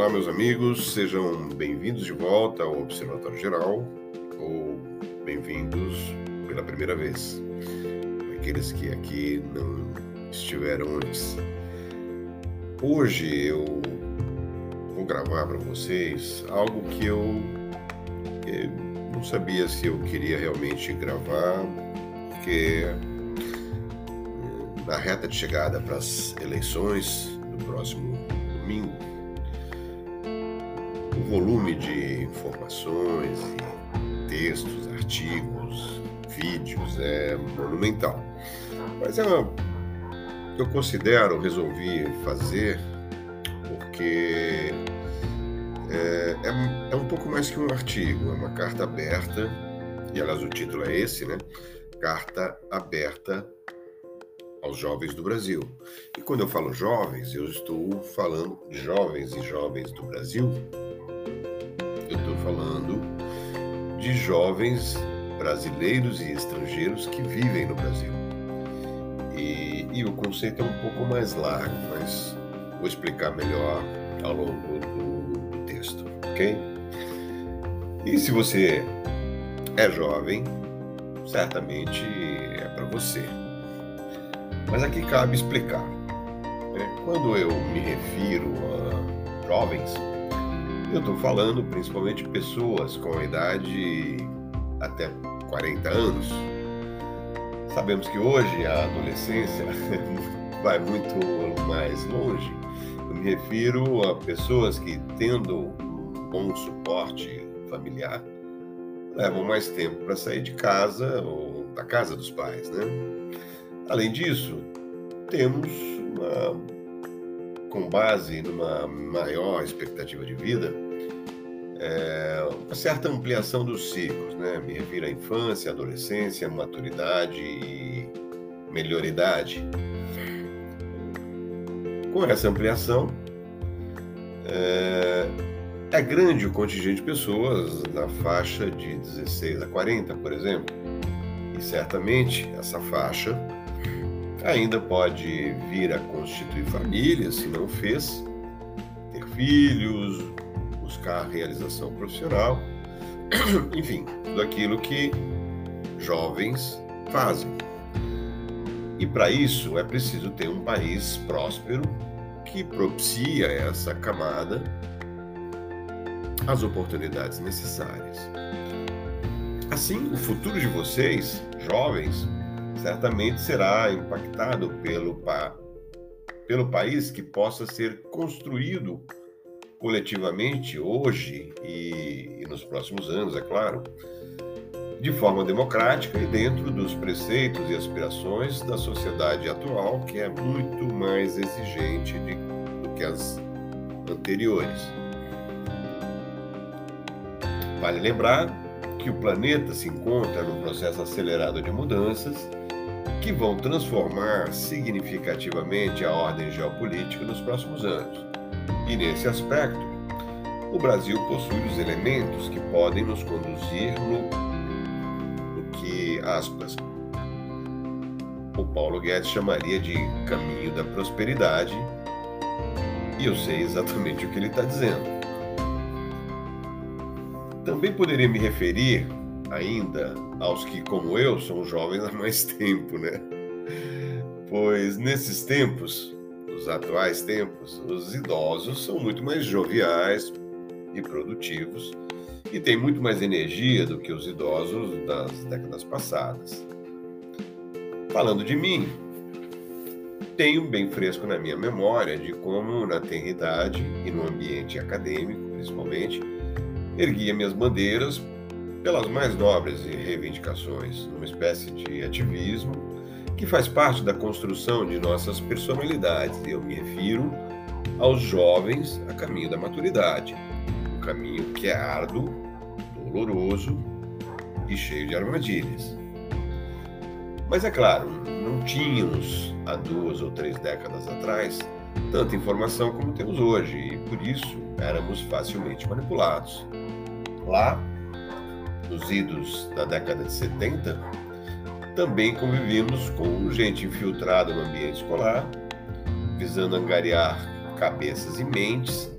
Olá, meus amigos, sejam bem-vindos de volta ao Observatório Geral ou bem-vindos pela primeira vez, aqueles que aqui não estiveram antes. Hoje eu vou gravar para vocês algo que eu, eu não sabia se eu queria realmente gravar, porque eh, na reta de chegada para as eleições do próximo domingo, volume de informações textos, artigos, vídeos é monumental. Mas é uma, eu considero, resolvi fazer porque é, é, é, um pouco mais que um artigo, é uma carta aberta, e aliás o título é esse, né? Carta aberta aos jovens do Brasil. E quando eu falo jovens, eu estou falando de jovens e jovens do Brasil, falando de jovens brasileiros e estrangeiros que vivem no Brasil. E, e o conceito é um pouco mais largo, mas vou explicar melhor ao longo do, texto, ok? E se você é jovem, certamente é para você. Mas aqui cabe explicar. Né? Quando eu me refiro a jovens, eu estou falando principalmente de pessoas com a idade até 40 anos. Sabemos que hoje a adolescência vai muito mais longe. Eu me refiro a pessoas que, tendo um bom suporte familiar, levam mais tempo para sair de casa ou da casa dos pais, né? Além disso, temos uma, com base numa maior expectativa de vida, é, uma certa ampliação dos ciclos, né? Me refiro à infância, adolescência, maturidade e melhoridade. Com essa ampliação, é, é grande o contingente de pessoas na faixa de 16 a 40, por exemplo. E certamente essa faixa ainda pode vir a constituir família, se não fez, ter filhos, buscar realização profissional, enfim, tudo aquilo que jovens fazem. E para isso é preciso ter um país próspero que propicia essa camada as oportunidades necessárias. Assim, o futuro de vocês, jovens, certamente será impactado pelo, pa, pelo país que possa ser construído coletivamente hoje e, e nos próximos anos, é claro, de forma democrática e dentro dos preceitos e aspirações da sociedade atual, que é muito mais exigente de, do que as anteriores. Vale lembrar que o planeta se encontra num processo acelerado de mudanças que vão transformar significativamente a ordem geopolítica nos próximos anos. E nesse aspecto, o Brasil possui os elementos que podem nos conduzir no, no que, aspas, o Paulo Guedes chamaria de caminho da prosperidade, e eu sei exatamente o que ele está dizendo. Também poderia me referir ainda aos que, como eu, são jovens há mais tempo, né? Pois nesses tempos, os atuais tempos, os idosos são muito mais joviais e produtivos e têm muito mais energia do que os idosos das décadas passadas. Falando de mim, tenho bem fresco na minha memória de como, na tenridade e no ambiente acadêmico, principalmente, erguia minhas bandeiras pelas mais nobres reivindicações, numa espécie de ativismo que faz parte da construção de nossas personalidades. Eu me refiro aos jovens a caminho da maturidade, um caminho que é árduo, doloroso e cheio de armadilhas. Mas é claro, não tínhamos há duas ou três décadas atrás tanta informação como temos hoje e por isso éramos facilmente manipulados. Lá, nos idos da década de 70, também convivimos com gente infiltrada no ambiente escolar, visando angariar cabeças e mentes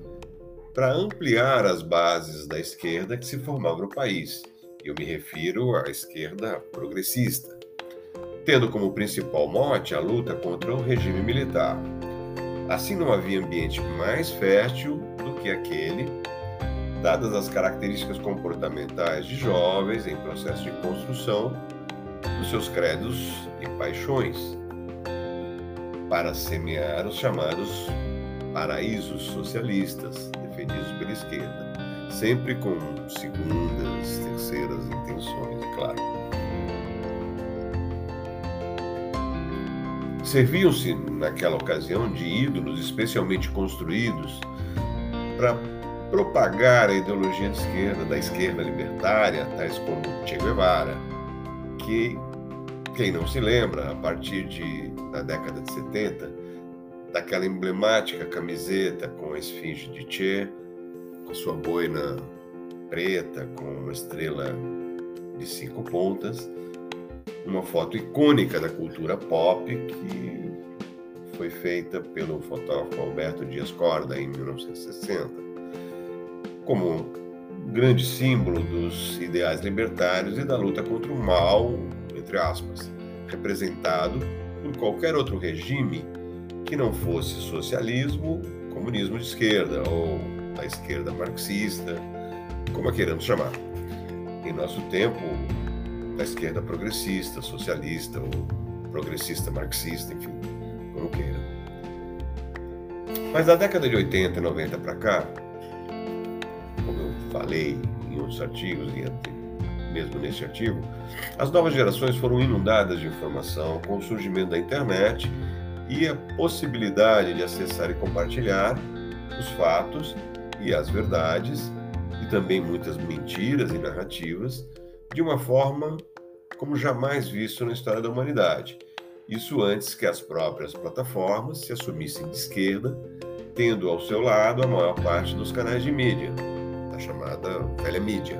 para ampliar as bases da esquerda que se formava no país. Eu me refiro à esquerda progressista, tendo como principal mote a luta contra o regime militar. Assim, não havia ambiente mais fértil do que aquele, dadas as características comportamentais de jovens em processo de construção dos seus credos e paixões, para semear os chamados paraísos socialistas defendidos pela esquerda, sempre com segundas, terceiras intenções, é claro. Serviam-se, naquela ocasião, de ídolos especialmente construídos para propagar a ideologia de esquerda, da esquerda libertária, tais como Che Guevara, que, quem não se lembra, a partir de, da década de 70, daquela emblemática camiseta com a esfinge de Che, com sua boina preta com uma estrela de cinco pontas, uma foto icônica da cultura pop que foi feita pelo fotógrafo Alberto Dias Corda em 1960, como grande símbolo dos ideais libertários e da luta contra o mal, entre aspas, representado por qualquer outro regime que não fosse socialismo, comunismo de esquerda ou a esquerda marxista, como a queiramos chamar. Em nosso tempo, da esquerda progressista, socialista ou progressista marxista, enfim, como queira. Mas da década de 80 e 90 para cá, falei em outros artigos e mesmo nesse artigo, as novas gerações foram inundadas de informação com o surgimento da internet e a possibilidade de acessar e compartilhar os fatos e as verdades e também muitas mentiras e narrativas de uma forma como jamais visto na história da humanidade. Isso antes que as próprias plataformas se assumissem de esquerda, tendo ao seu lado a maior parte dos canais de mídia, chamada velha mídia.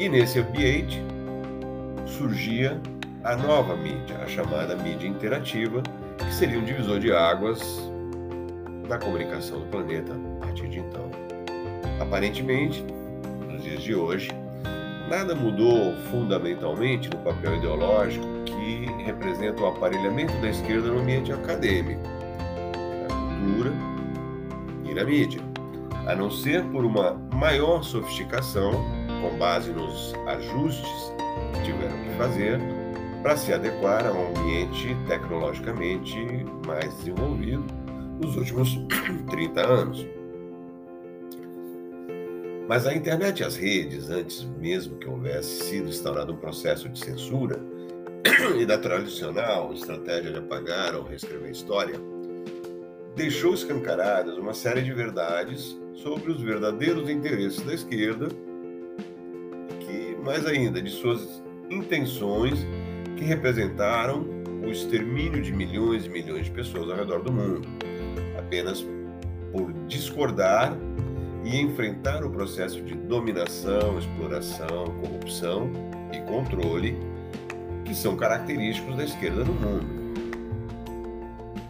E nesse ambiente surgia a nova mídia, a chamada mídia interativa, que seria um divisor de águas na comunicação do planeta a partir de então. Aparentemente, nos dias de hoje, nada mudou fundamentalmente no papel ideológico que representa o aparelhamento da esquerda no ambiente acadêmico, na cultura e na mídia, a não ser por uma maior sofisticação, com base nos ajustes que tiveram que fazer para se adequar a um ambiente tecnologicamente mais desenvolvido nos últimos 30 anos. Mas a internet e as redes, antes mesmo que houvesse sido instaurado um processo de censura e da tradicional estratégia de apagar ou reescrever a história, deixou escancaradas uma série de verdades sobre os verdadeiros interesses da esquerda, que mais ainda de suas intenções que representaram o extermínio de milhões e milhões de pessoas ao redor do mundo, apenas por discordar e enfrentar o processo de dominação, exploração, corrupção e controle que são característicos da esquerda no mundo.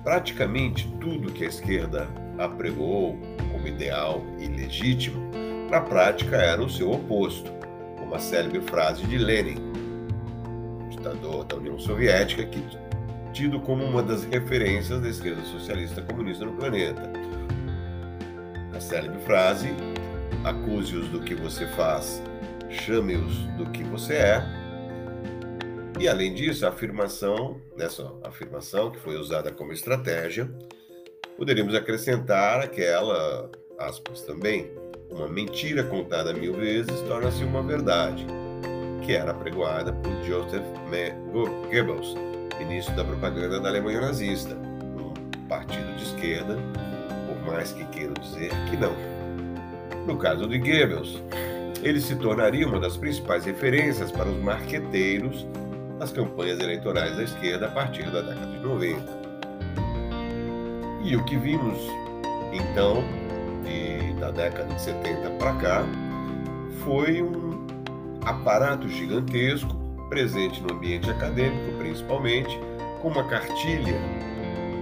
Praticamente tudo que a esquerda apregou ideal e legítimo, na prática era o seu oposto, como a célebre frase de Lenin, ditador da União Soviética, que tido como uma das referências da esquerda socialista comunista no planeta a célebre frase: acuse-os do que você faz, chame-os do que você é. E além disso, a afirmação, nessa afirmação que foi usada como estratégia, poderíamos acrescentar aquela, aspas também, uma mentira contada mil vezes torna-se uma verdade, que era apregoada por Joseph Goebbels, ministro da propaganda da Alemanha nazista, um partido de esquerda mais que queiram dizer que não. No caso de Goebbels, ele se tornaria uma das principais referências para os marqueteiros das campanhas eleitorais da esquerda a partir da década de 90. E o que vimos, então, de, da década de 70 para cá, foi um aparato gigantesco, presente no ambiente acadêmico principalmente, com uma cartilha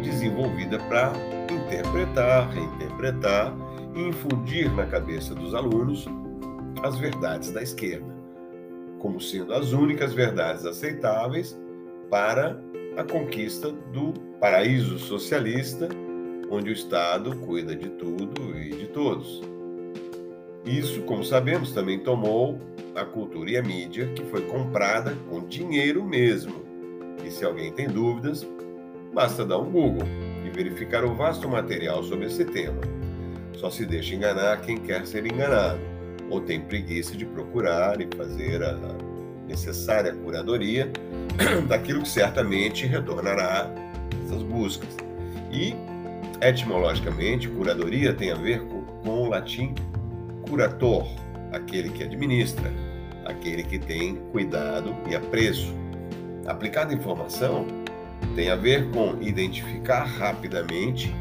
desenvolvida para interpretar, reinterpretar e infundir na cabeça dos alunos as verdades da esquerda, como sendo as únicas verdades aceitáveis para a conquista do paraíso socialista, onde o Estado cuida de tudo e de todos. Isso, como sabemos, também tomou a cultura e a mídia, que foi comprada com dinheiro mesmo. E se alguém tem dúvidas, basta dar um Google e verificar o vasto material sobre esse tema. Só se deixa enganar quem quer ser enganado, ou tem preguiça de procurar e fazer a necessária curadoria daquilo que certamente retornará essas buscas. E, etimologicamente, curadoria tem a ver com, com o latim curator, aquele que administra, aquele que tem cuidado e apreço. Aplicada informação tem a ver com identificar rapidamente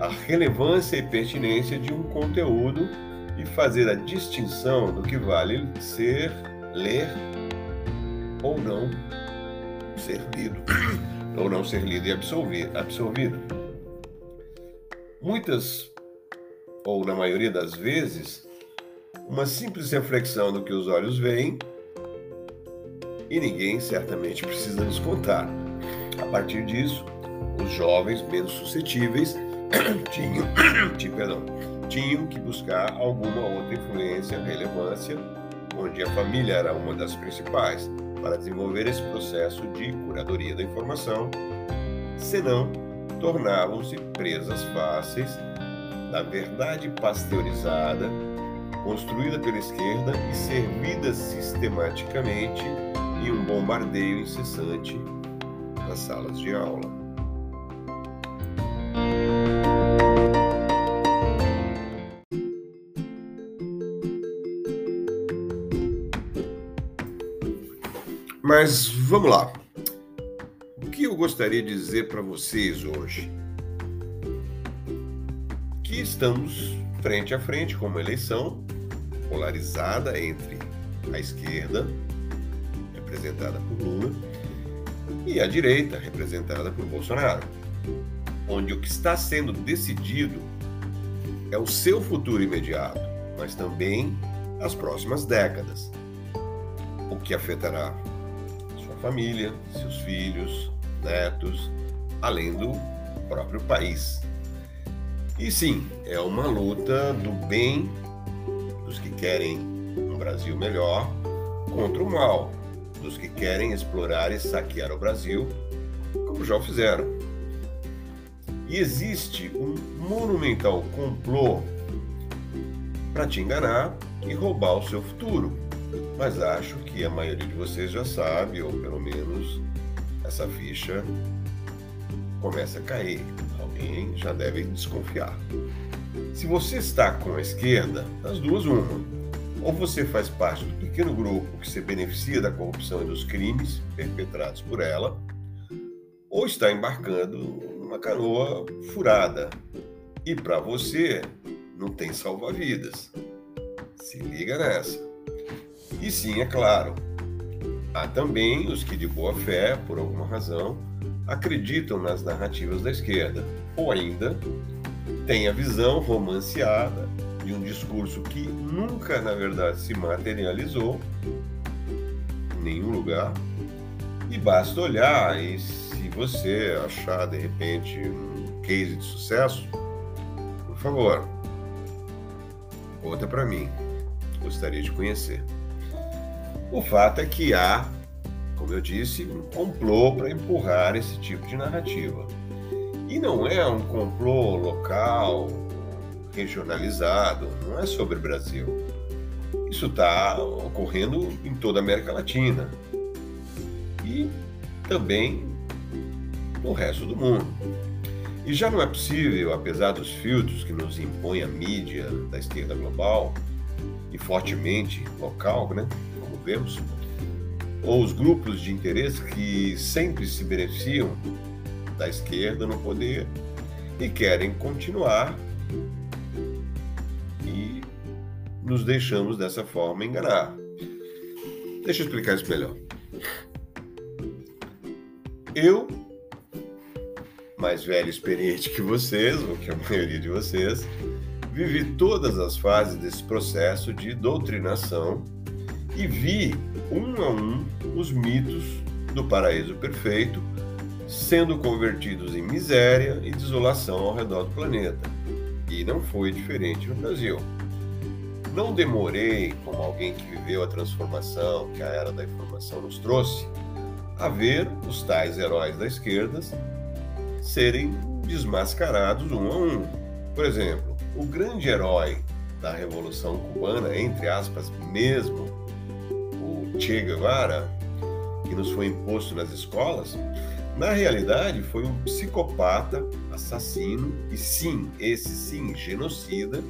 a relevância e pertinência de um conteúdo e fazer a distinção do que vale ser, ler ou não ser lido, ou não ser lido e absorvido. Muitas, ou na maioria das vezes, uma simples reflexão do que os olhos veem e ninguém certamente precisa nos contar. A partir disso, os jovens menos suscetíveis tinham, perdão, tinham que buscar alguma outra influência, relevância, onde a família era uma das principais para desenvolver esse processo de curadoria da informação, senão tornavam-se presas fáceis da verdade pasteurizada construída pela esquerda e servida sistematicamente em um bombardeio incessante nas salas de aula. Mas vamos lá. Gostaria de dizer para vocês hoje? Que estamos frente a frente com uma eleição polarizada entre a esquerda, representada por Lula, e a direita, representada por Bolsonaro, onde o que está sendo decidido é o seu futuro imediato, mas também as próximas décadas, o que afetará sua família, seus filhos, netos, além do próprio país. E sim, é uma luta do bem dos que querem um Brasil melhor contra o mal dos que querem explorar e saquear o Brasil, como já o fizeram. E existe um monumental complô para te enganar e roubar o seu futuro. Mas acho que a maioria de vocês já sabe, ou pelo menos essa ficha começa a cair alguém já deve desconfiar. Se você está com a esquerda, das duas, uma. Ou você faz parte do pequeno grupo que se beneficia da corrupção e dos crimes perpetrados por ela, ou está embarcando numa canoa furada. E para você, não tem salva-vidas. Se liga nessa. E sim, é claro, há também os que de boa fé, por alguma razão, acreditam nas narrativas da esquerda, ou ainda têm a visão romanceada de um discurso que nunca, na verdade, se materializou em nenhum lugar. E basta olhar, e se você achar de repente um case de sucesso, por favor, conta para mim. Gostaria de conhecer. O fato é que há como eu disse, um complô para empurrar esse tipo de narrativa. E não é um complô local, regionalizado, não é sobre o Brasil. Isso está ocorrendo em toda a América Latina e também no resto do mundo. E já não é possível, apesar dos filtros que nos impõe a mídia da esquerda global e fortemente local, né, vemos, ou os grupos de interesse que sempre se beneficiam da esquerda no poder e querem continuar e nos deixamos dessa forma enganar. Deixa eu explicar isso melhor. Eu, mais velho e experiente que vocês, ou que a maioria de vocês, vivi todas as fases desse processo de doutrinação e vi um a um os mitos do paraíso perfeito sendo convertidos em miséria e desolação ao redor do planeta. E não foi diferente no Brasil. Não demorei, como alguém que viveu a transformação que a era da informação nos trouxe, a ver os tais heróis da esquerda serem desmascarados um a um. Por exemplo, o grande herói da Revolução Cubana, entre aspas, mesmo Che Guevara, que nos foi imposto nas escolas, na realidade foi um psicopata, assassino e sim, esse sim, genocida,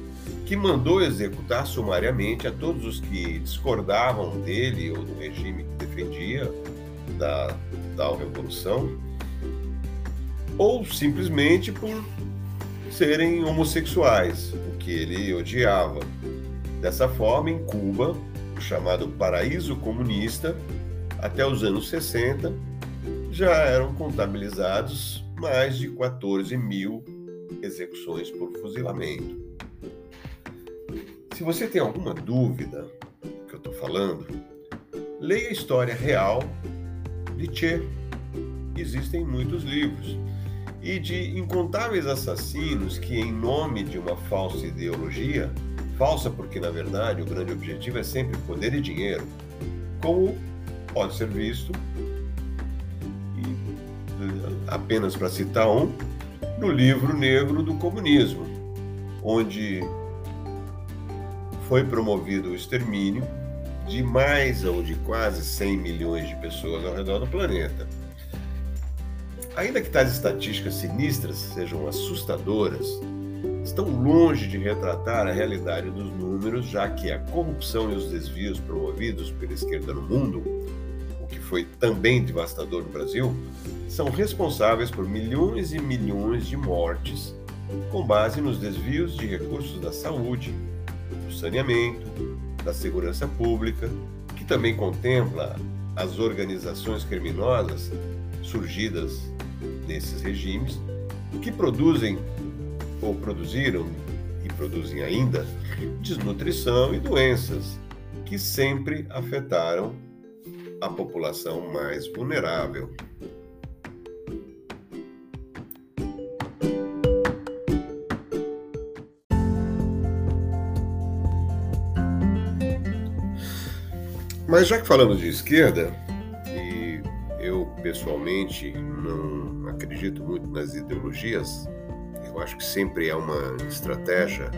que mandou executar sumariamente a todos os que discordavam dele ou do regime que defendia da tal revolução, ou simplesmente por serem homossexuais, o que ele odiava. Dessa forma, em Cuba, chamado paraíso comunista, até os anos 60, já eram contabilizados mais de 14 mil execuções por fuzilamento. Se você tem alguma dúvida do que eu estou falando, leia a história real de Che. Existem muitos livros. E de incontáveis assassinos que, em nome de uma falsa ideologia, falsa porque na verdade o grande objetivo é sempre poder e dinheiro, como pode ser visto, e apenas para citar um, no livro negro do comunismo, onde foi promovido o extermínio de mais ou de quase 100 milhões de pessoas ao redor do planeta. Ainda que tais estatísticas sinistras sejam assustadoras, estão longe de retratar a realidade dos números, já que a corrupção e os desvios promovidos pela esquerda no mundo, o que foi também devastador no Brasil, são responsáveis por milhões e milhões de mortes com base nos desvios de recursos da saúde, do saneamento, da segurança pública, que também contempla as organizações criminosas surgidas nesses regimes, que produzem ou produziram e produzem ainda desnutrição e doenças que sempre afetaram a população mais vulnerável. Mas já que falamos de esquerda, e eu pessoalmente não acredito muito nas ideologias, eu acho que sempre é uma estratégia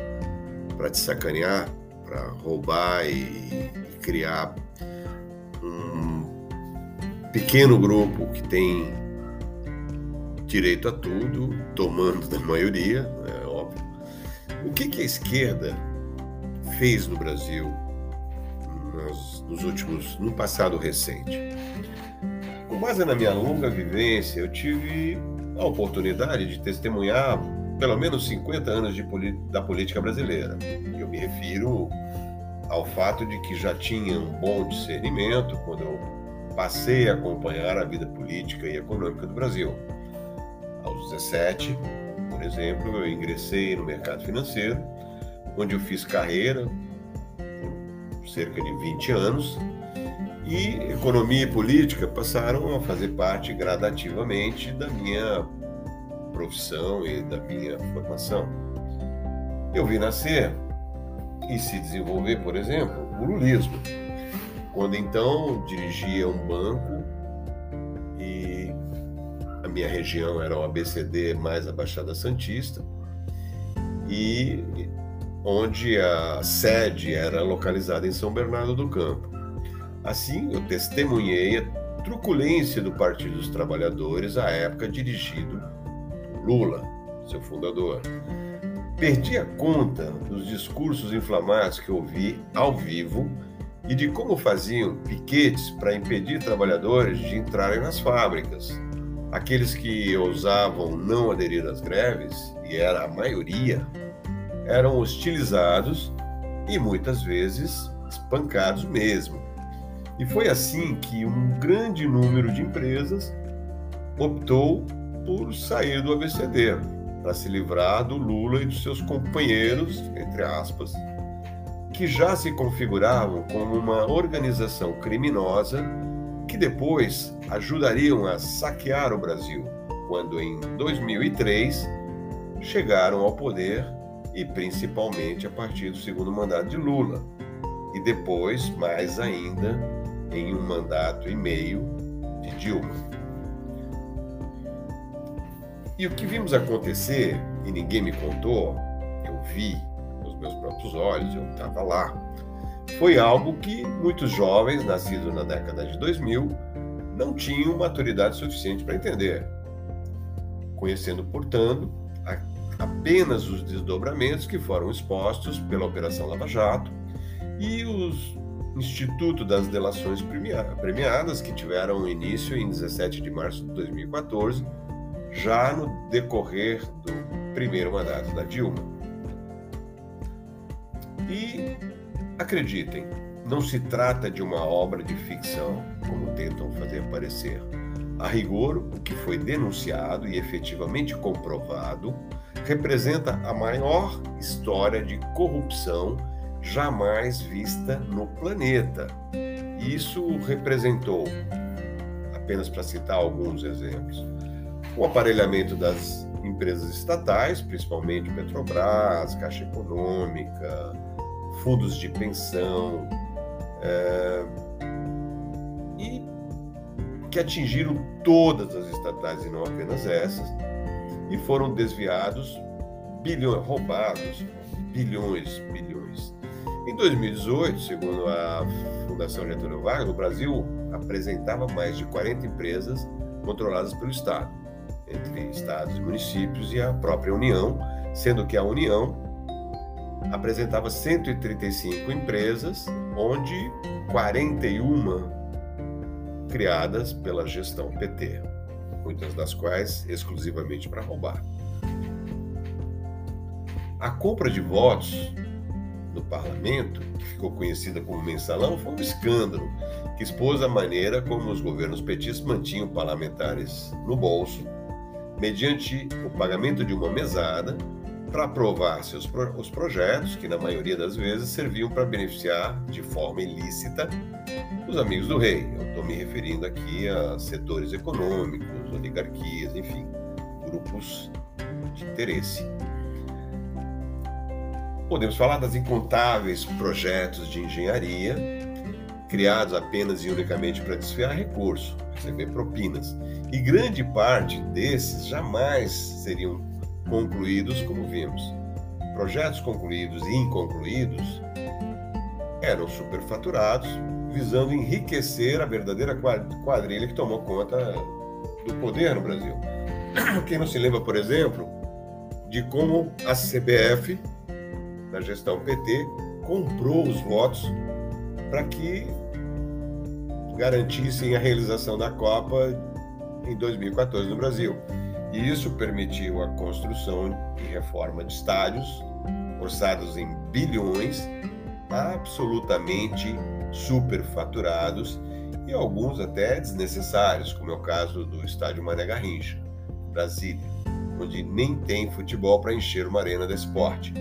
para te sacanear, para roubar e criar um pequeno grupo que tem direito a tudo, tomando da maioria, é óbvio. O que, que a esquerda fez no Brasil nos, nos últimos, no passado recente. Com base na minha longa vivência, eu tive a oportunidade de testemunhar pelo menos 50 anos da política brasileira. Eu me refiro ao fato de que já tinha um bom discernimento quando eu passei a acompanhar a vida política e econômica do Brasil. Aos 17, por exemplo, eu ingressei no mercado financeiro, onde eu fiz carreira cerca de 20 anos, e economia e política passaram a fazer parte gradativamente da minha profissão e da minha formação. Eu vi nascer e se desenvolver, por exemplo, o lulismo, quando então dirigia um banco e a minha região era o ABCD mais a Baixada Santista e onde a sede era localizada em São Bernardo do Campo. Assim, eu testemunhei a truculência do Partido dos Trabalhadores à época dirigido Lula, seu fundador. Perdi a conta dos discursos inflamados que ouvi ao vivo e de como faziam piquetes para impedir trabalhadores de entrarem nas fábricas. Aqueles que ousavam não aderir às greves, e era a maioria, eram hostilizados e muitas vezes espancados mesmo. E foi assim que um grande número de empresas optou por sair do ABCD. para se livrar do Lula e dos seus companheiros, entre aspas, que já se configuravam como uma organização criminosa que depois ajudariam a saquear o Brasil, quando em 2003 chegaram ao poder e principalmente a partir do segundo mandato de Lula, e depois, mais ainda, em um mandato e meio de Dilma. E o que vimos acontecer, e ninguém me contou, eu vi com os meus próprios olhos, eu estava lá, foi algo que muitos jovens, nascidos na década de 2000, não tinham maturidade suficiente para entender. Conhecendo, portanto, apenas os desdobramentos que foram expostos pela Operação Lava Jato e os Instituto das Delações Premiadas, que tiveram início em 17 de março de 2014, já no decorrer do primeiro mandato da Dilma. E acreditem, não se trata de uma obra de ficção, como tentam fazer parecer. A rigor, o que foi denunciado e efetivamente comprovado representa a maior história de corrupção jamais vista no planeta. Isso representou, apenas para citar alguns exemplos, o aparelhamento das empresas estatais, principalmente Petrobras, Caixa Econômica, fundos de pensão, é, e que atingiram todas as estatais e não apenas essas, e foram desviados bilhões, roubados bilhões, bilhões. Em 2018, segundo a Fundação Getúlio Vargas, o Brasil apresentava mais de 40 empresas controladas pelo Estado, entre estados e municípios e a própria União, sendo que a União apresentava 135 empresas, onde 41 criadas pela gestão PT, muitas das quais exclusivamente para roubar. A compra de votos no parlamento, que ficou conhecida como mensalão, foi um escândalo que expôs a maneira como os governos petistas mantinham parlamentares no bolso, mediante o pagamento de uma mesada para aprovar seus pro os projetos, que na maioria das vezes serviam para beneficiar de forma ilícita os amigos do rei. Eu estou me referindo aqui a setores econômicos, oligarquias, enfim, grupos de interesse. Podemos falar das incontáveis projetos de engenharia criados apenas e unicamente para desfiar recursos, receber propinas. E grande parte desses jamais seriam concluídos, como vimos. Projetos concluídos e inconcluídos eram superfaturados, visando enriquecer a verdadeira quadrilha que tomou conta do poder no Brasil. Quem não se lembra, por exemplo, de como a CBF na gestão PT, comprou os votos para que garantissem a realização da Copa em 2014 no Brasil. E isso permitiu a construção e reforma de estádios orçados em bilhões, absolutamente superfaturados e alguns até desnecessários, como é o caso do estádio Mané Garrincha, Brasília, onde nem tem futebol para encher uma arena de esporte.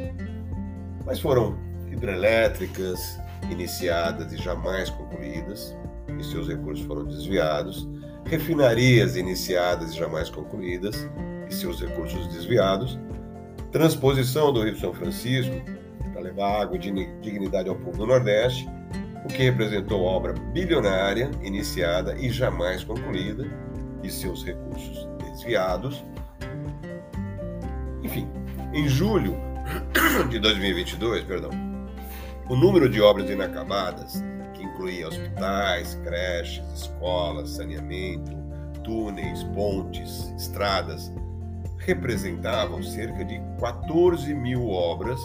Mas foram hidrelétricas iniciadas e jamais concluídas, e seus recursos foram desviados, refinarias iniciadas e jamais concluídas, e seus recursos desviados, transposição do Rio São Francisco para levar água e dignidade ao povo do Nordeste, o que representou obra bilionária iniciada e jamais concluída, e seus recursos desviados. Enfim, em julho de 2022, perdão, o número de obras inacabadas, incluía hospitais, creches, escolas, saneamento, túneis, pontes, estradas, representavam cerca de 14 mil obras,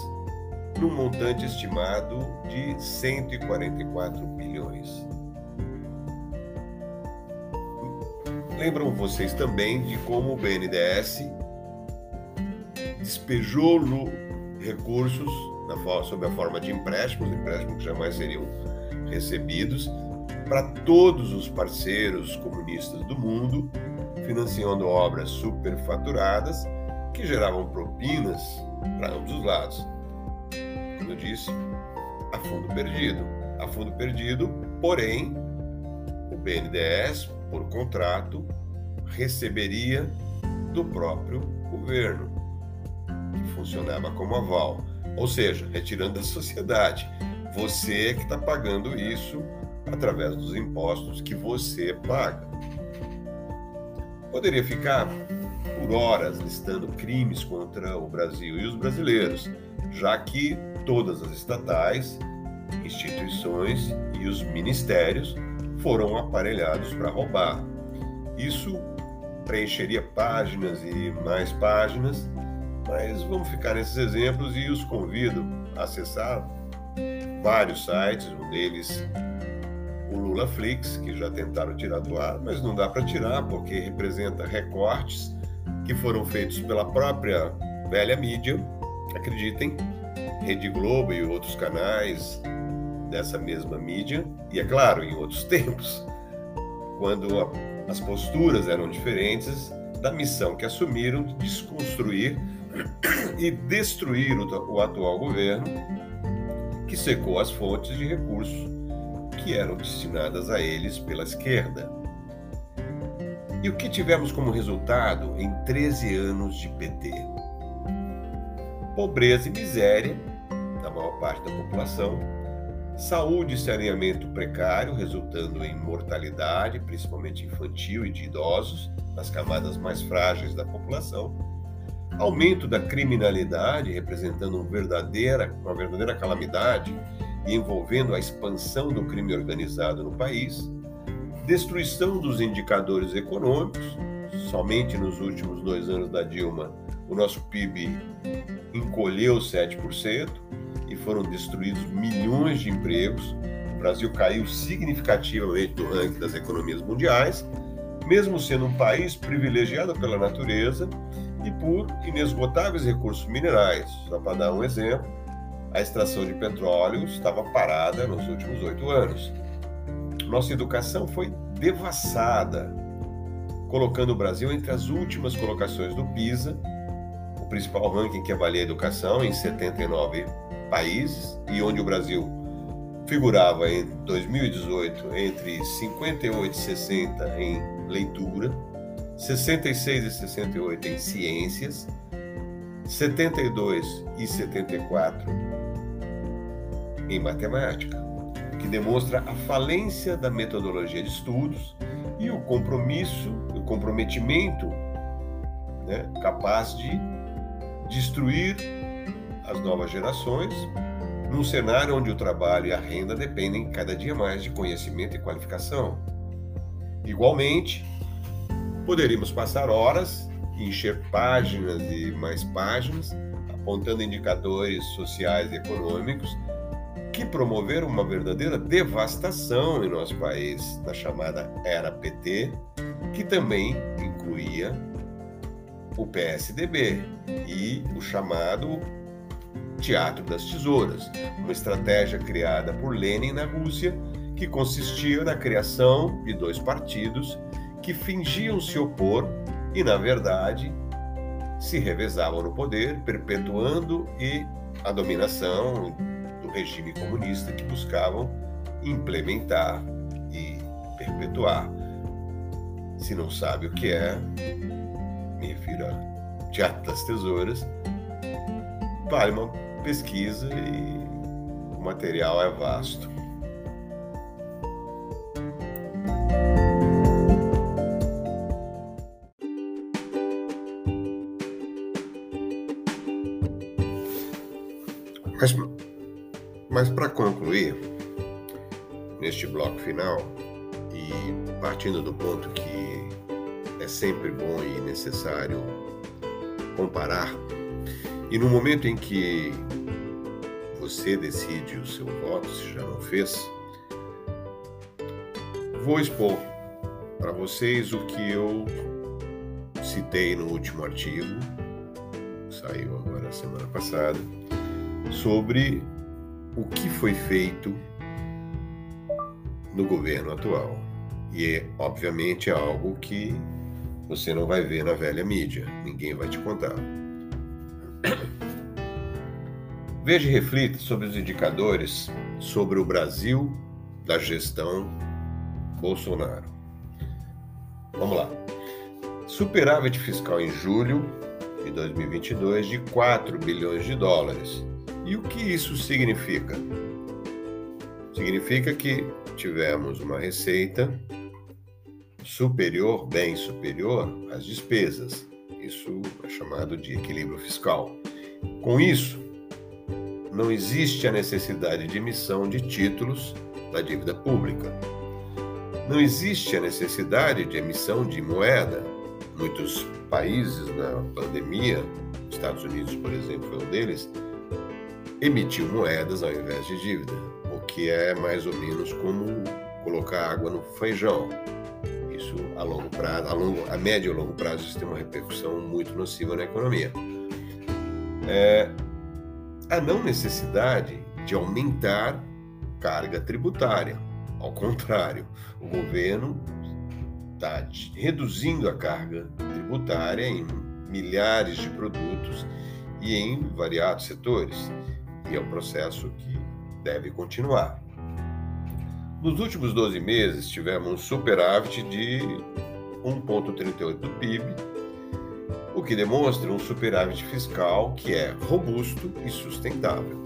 num montante estimado de 144 bilhões. Lembram vocês também de como o BNDES despejou recursos sob a forma de empréstimos, empréstimos que jamais seriam recebidos, para todos os parceiros comunistas do mundo, financiando obras superfaturadas que geravam propinas para ambos os lados. Como eu disse, a fundo perdido. A fundo perdido, porém, o BNDES, por contrato, receberia do próprio governo, que funcionava como aval, ou seja, retirando da sociedade. Você que está pagando isso através dos impostos que você paga. Poderia ficar por horas listando crimes contra o Brasil e os brasileiros, já que todas as estatais, instituições e os ministérios foram aparelhados para roubar. Isso preencheria páginas e mais páginas, mas vamos ficar nesses exemplos e os convido a acessar vários sites, um deles o LulaFlix, que já tentaram tirar do ar, mas não dá para tirar porque representa recortes que foram feitos pela própria velha mídia, acreditem, Rede Globo e outros canais dessa mesma mídia, e é claro, em outros tempos, quando a, as posturas eram diferentes da missão que assumiram de desconstruir e destruir o, o atual governo, que secou as fontes de recursos que eram destinadas a eles pela esquerda. E o que tivemos como resultado em 13 anos de PT? Pobreza e miséria da maior parte da população, saúde e saneamento precário, resultando em mortalidade, principalmente infantil e de idosos, nas camadas mais frágeis da população, aumento da criminalidade, representando uma verdadeira, uma verdadeira calamidade e envolvendo a expansão do crime organizado no país, destruição dos indicadores econômicos, somente nos últimos dois anos da Dilma o nosso PIB encolheu 7% e foram destruídos milhões de empregos. O Brasil caiu significativamente do ranking das economias mundiais, mesmo sendo um país privilegiado pela natureza e por inesgotáveis recursos minerais. Só para dar um exemplo, a extração de petróleo estava parada nos últimos oito anos. Nossa educação foi devassada, colocando o Brasil entre as últimas colocações do PISA, o principal ranking que avalia a educação em 79 países, e onde o Brasil figurava em 2018 entre 58 e 60 em leitura, 66 e 68 em ciências, 72 e 74 em matemática, que demonstra a falência da metodologia de estudos e o compromisso, o comprometimento né, capaz de destruir as novas gerações num cenário onde o trabalho e a renda dependem cada dia mais de conhecimento e qualificação. Igualmente, poderíamos passar horas e encher páginas e mais páginas apontando indicadores sociais e econômicos que promoveram uma verdadeira devastação em nosso país, na chamada Era PT, que também incluía o PSDB e o chamado Teatro das Tesouras, uma estratégia criada por Lenin na Rússia que consistia na criação de dois partidos que fingiam se opor e, na verdade, se revezavam no poder, perpetuando e a dominação do regime comunista que buscavam implementar e perpetuar. Se não sabe o que é, me refiro a Teatro das Tesouras, vale uma pesquisa e o material é vasto. Mas para concluir, neste bloco final, e partindo do ponto que é sempre bom e necessário comparar, e no momento em que você decide o seu voto, se já não fez, vou expor para vocês o que eu citei no último artigo, saiu agora semana passada, sobre o que foi feito no governo atual. E, obviamente, é algo que você não vai ver na velha mídia, ninguém vai te contar. Veja e reflita sobre os indicadores sobre o Brasil da gestão Bolsonaro. Vamos lá. Superávit fiscal em julho de 2022 de 4 bilhões de dólares. E o que isso significa? Significa que tivemos uma receita superior, bem superior às despesas. Isso é chamado de equilíbrio fiscal. Com isso, não existe a necessidade de emissão de títulos da dívida pública. Não existe a necessidade de emissão de moeda. Muitos países na pandemia, Estados Unidos, por exemplo, foi um deles, emitiu moedas ao invés de dívida, o que é mais ou menos como colocar água no feijão. Isso a longo prazo, a, longo, a médio e longo prazo, isso tem uma repercussão muito nociva na economia. É, a não necessidade de aumentar carga tributária. Ao contrário, o governo está reduzindo a carga tributária em milhares de produtos e em variados setores. E é um processo que deve continuar. Nos últimos 12 meses, tivemos um superávit de 1,38 do PIB, o que demonstra um superávit fiscal que é robusto e sustentável.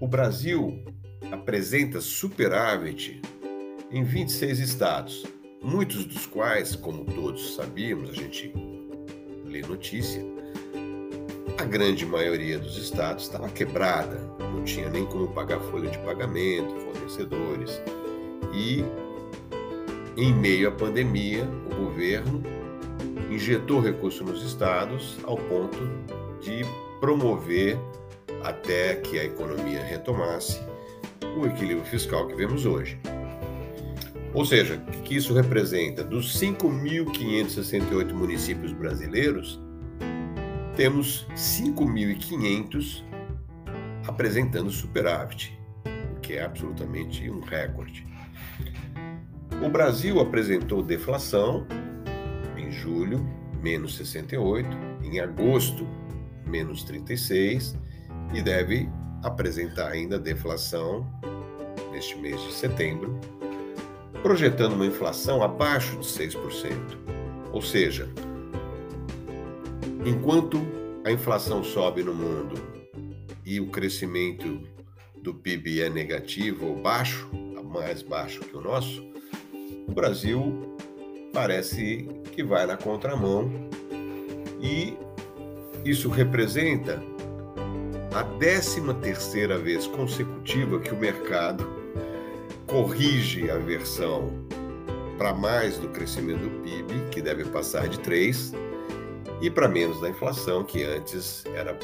O Brasil apresenta superávit em 26 estados, muitos dos quais, como todos sabíamos, a gente lê notícia, a grande maioria dos estados estava quebrada, não tinha nem como pagar folha de pagamento, fornecedores. E, em meio à pandemia, o governo injetou recursos nos estados ao ponto de promover, até que a economia retomasse, o equilíbrio fiscal que vemos hoje. Ou seja, o que isso representa? Dos 5.568 municípios brasileiros, temos 5.500 apresentando superávit, o que é absolutamente um recorde. O Brasil apresentou deflação em julho, menos 68, em agosto, menos 36, e deve apresentar ainda deflação neste mês de setembro, projetando uma inflação abaixo de 6%. Ou seja, enquanto a inflação sobe no mundo e o crescimento do PIB é negativo ou baixo, mais baixo que o nosso, o Brasil parece que vai na contramão e isso representa a 13 terceira vez consecutiva que o mercado corrige a versão para mais do crescimento do PIB, que deve passar de 3, e para menos da inflação, que antes era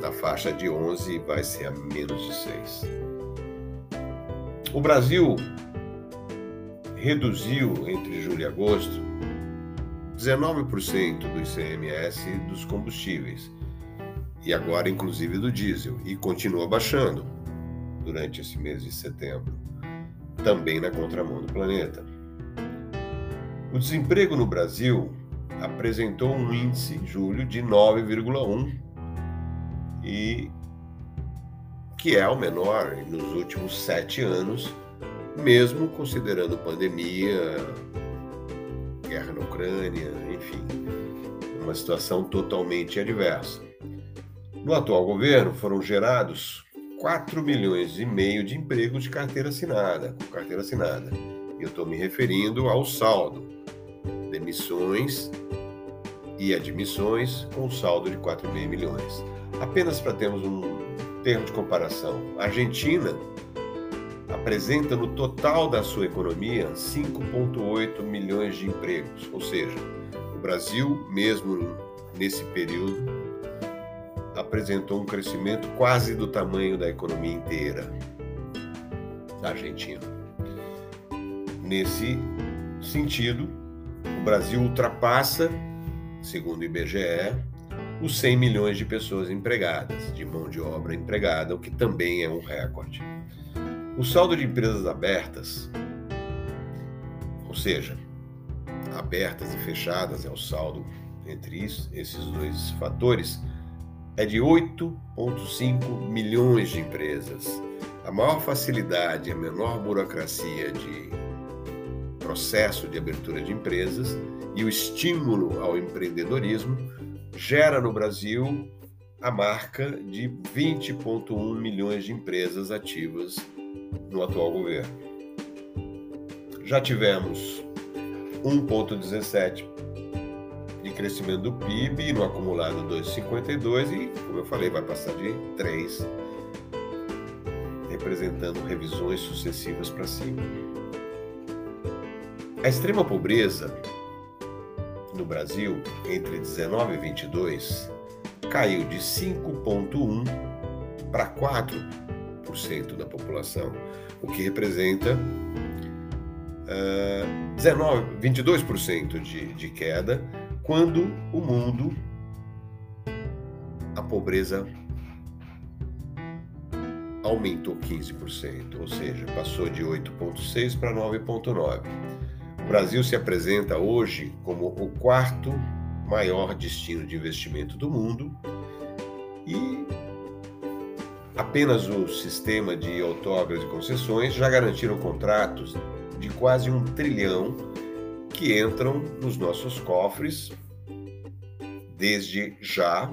na faixa de 11 e vai ser a menos de 6. O Brasil reduziu entre julho e agosto 19% do ICMS dos combustíveis e agora inclusive do diesel e continua baixando durante esse mês de setembro, também na contramão do planeta. O desemprego no Brasil apresentou um índice em julho de 9,1 e que é o menor nos últimos sete anos mesmo considerando pandemia, guerra na Ucrânia, enfim, uma situação totalmente adversa. No atual governo foram gerados 4 milhões e meio de empregos de carteira assinada, com carteira assinada. Eu estou me referindo ao saldo, demissões e admissões com saldo de 4,5 milhões. Apenas para termos um termo de comparação, a Argentina apresenta no total da sua economia 5,8 milhões de empregos, ou seja, o Brasil, mesmo nesse período, apresentou um crescimento quase do tamanho da economia inteira da Argentina. Nesse sentido, o Brasil ultrapassa, segundo o IBGE, os 100 milhões de pessoas empregadas, de mão de obra empregada, o que também é um recorde. O saldo de empresas abertas, ou seja, abertas e fechadas é o saldo entre isso, esses dois fatores é de 8,5 milhões de empresas. A maior facilidade, a menor burocracia de processo de abertura de empresas e o estímulo ao empreendedorismo gera no Brasil a marca de 20,1 milhões de empresas ativas no atual governo. Já tivemos 1,17 de crescimento do PIB no acumulado 2,52 e, como eu falei, vai passar de 3, representando revisões sucessivas para cima. A extrema pobreza no Brasil entre 19 e 22 caiu de 5,1 para 4% da população, o que representa uh, 19, 22% de, de queda, quando o mundo, a pobreza aumentou 15%, ou seja, passou de 8,6 para 9,9. O Brasil se apresenta hoje como o quarto maior destino de investimento do mundo e apenas o sistema de autógrafos e concessões já garantiram contratos de quase um trilhão que entram nos nossos cofres desde já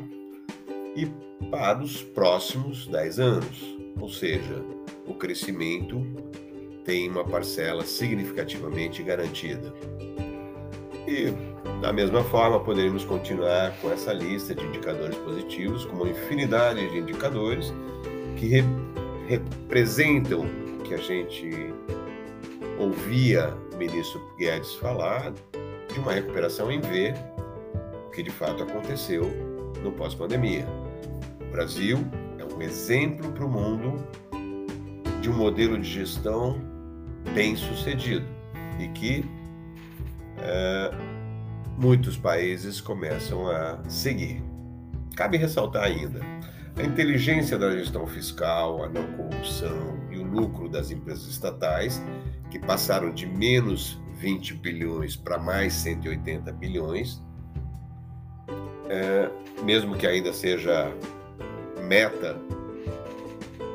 e para os próximos 10 anos. Ou seja, o crescimento tem uma parcela significativamente garantida. E, da mesma forma, poderíamos continuar com essa lista de indicadores positivos, com uma infinidade de indicadores que re representam o que a gente ouvia o ministro Guedes falar de uma recuperação em V, o que de fato aconteceu no pós-pandemia. O Brasil é um exemplo para o mundo de um modelo de gestão bem sucedido e que é, muitos países começam a seguir. Cabe ressaltar ainda a inteligência da gestão fiscal, a não corrupção e o lucro das empresas estatais, que passaram de menos 20 bilhões para mais 180 bilhões, é, mesmo que ainda seja meta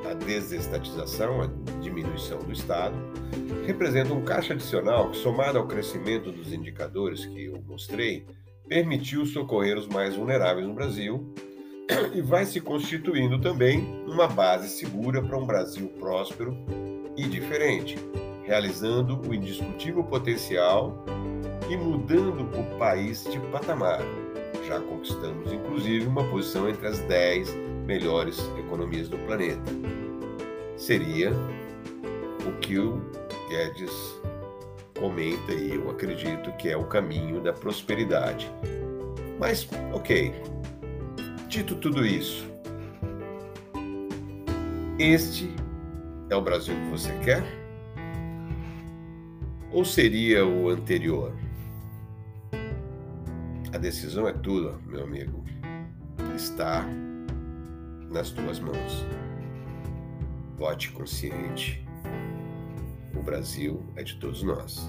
a desestatização, a diminuição do Estado, representa um caixa adicional que, somado ao crescimento dos indicadores que eu mostrei, permitiu socorrer os mais vulneráveis no Brasil e vai se constituindo também uma base segura para um Brasil próspero e diferente, realizando o indiscutível potencial e mudando o país de patamar. Já conquistamos, inclusive, uma posição entre as 10 melhores economias do planeta. Seria o que o Guedes comenta e eu acredito que é o caminho da prosperidade. Mas, ok, dito tudo isso, este é o Brasil que você quer? Ou seria o anterior? A decisão é tua, meu amigo. Está nas tuas mãos. Vote consciente. O Brasil é de todos nós.